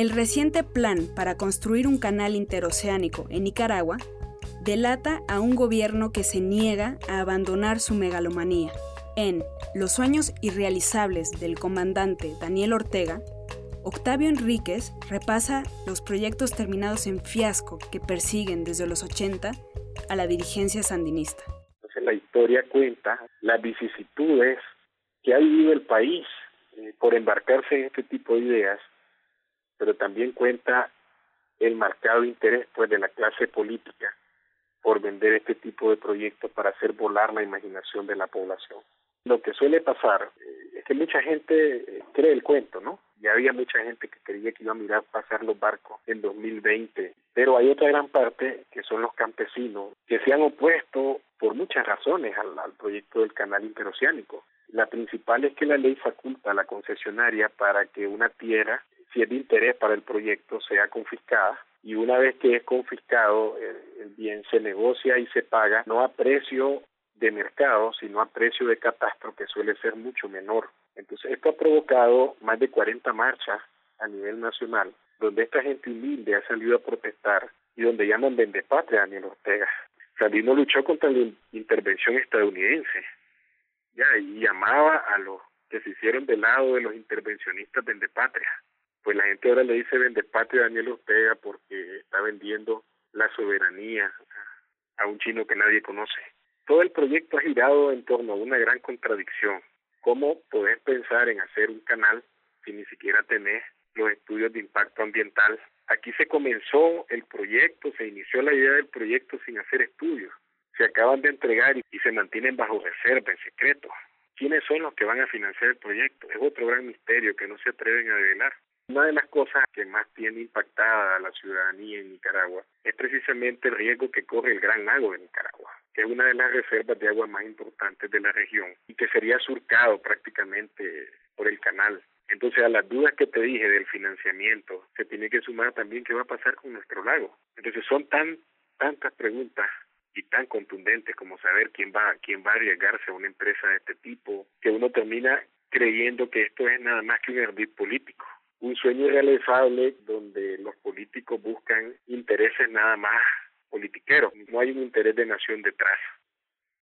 El reciente plan para construir un canal interoceánico en Nicaragua delata a un gobierno que se niega a abandonar su megalomanía. En Los sueños irrealizables del comandante Daniel Ortega, Octavio Enríquez repasa los proyectos terminados en fiasco que persiguen desde los 80 a la dirigencia sandinista. la historia cuenta las vicisitudes que ha vivido el país eh, por embarcarse en este tipo de ideas, pero también cuenta el marcado interés pues de la clase política por vender este tipo de proyectos para hacer volar la imaginación de la población. Lo que suele pasar eh, es que mucha gente eh, cree el cuento, ¿no? Ya había mucha gente que creía que iba a mirar pasar los barcos en 2020, pero hay otra gran parte que son los campesinos que se han opuesto por muchas razones al, al proyecto del canal interoceánico. La principal es que la ley faculta a la concesionaria para que una tierra, si es de interés para el proyecto, sea confiscada y una vez que es confiscado el, bien se negocia y se paga no a precio de mercado, sino a precio de catastro que suele ser mucho menor. Entonces esto ha provocado más de 40 marchas a nivel nacional, donde esta gente humilde ha salido a protestar y donde llaman patria a Daniel Ortega. Sandino luchó contra la intervención estadounidense ya y llamaba a los que se hicieron del lado de los intervencionistas patria pues la gente ahora le dice vende patria a Daniel Ortega porque está vendiendo la soberanía a un chino que nadie conoce. Todo el proyecto ha girado en torno a una gran contradicción. ¿Cómo podés pensar en hacer un canal si ni siquiera tenés los estudios de impacto ambiental? Aquí se comenzó el proyecto, se inició la idea del proyecto sin hacer estudios. Se acaban de entregar y, se mantienen bajo reserva, en secreto. ¿Quiénes son los que van a financiar el proyecto? Es otro gran misterio que no se atreven a revelar. Una de las cosas que más tiene impactada a la ciudadanía en Nicaragua es precisamente el riesgo que corre el Gran Lago de Nicaragua, que es una de las reservas de agua más importantes de la región y que sería surcado prácticamente por el canal. Entonces, a las dudas que te dije del financiamiento, se tiene que sumar también qué va a pasar con nuestro lago. Entonces, son tan tantas preguntas y tan contundentes como saber quién va quién va a arriesgarse a una empresa de este tipo, que uno termina creyendo que esto es nada más que un ardid político un sueño irrealizable donde los políticos buscan intereses nada más politiqueros, no hay un interés de nación detrás.